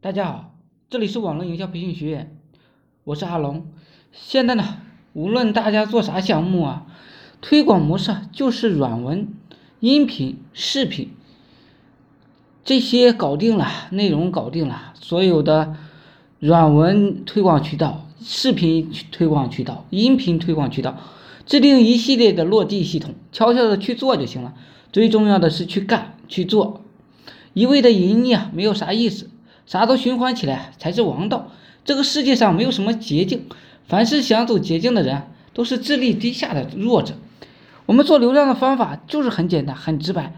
大家好，这里是网络营销培训学院，我是阿龙。现在呢，无论大家做啥项目啊，推广模式就是软文、音频、视频这些搞定了，内容搞定了，所有的软文推广渠道、视频推广渠道、音频推广渠道，制定一系列的落地系统，悄悄的去做就行了。最重要的是去干去做，一味的盈利啊，没有啥意思。啥都循环起来才是王道。这个世界上没有什么捷径，凡是想走捷径的人，都是智力低下的弱者。我们做流量的方法就是很简单、很直白，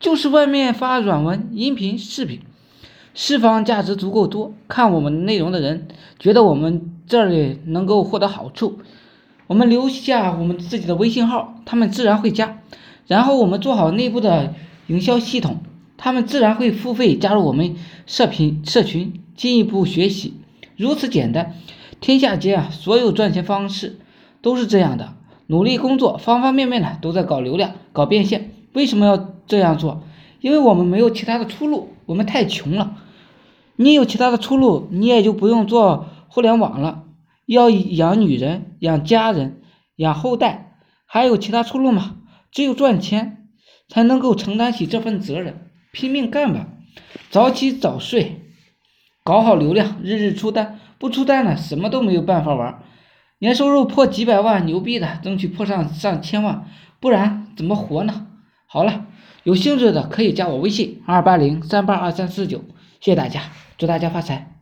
就是外面发软文、音频、视频，释放价值足够多，看我们内容的人觉得我们这里能够获得好处，我们留下我们自己的微信号，他们自然会加。然后我们做好内部的营销系统。他们自然会付费加入我们社群社群，进一步学习，如此简单。天下间啊，所有赚钱方式都是这样的，努力工作，方方面面的都在搞流量、搞变现。为什么要这样做？因为我们没有其他的出路，我们太穷了。你有其他的出路，你也就不用做互联网了。要养女人、养家人、养后代，还有其他出路吗？只有赚钱，才能够承担起这份责任。拼命干吧，早起早睡，搞好流量，日日出单。不出单了，什么都没有办法玩。年收入破几百万，牛逼的，争取破上上千万，不然怎么活呢？好了，有兴趣的可以加我微信二八零三八二三四九，谢谢大家，祝大家发财。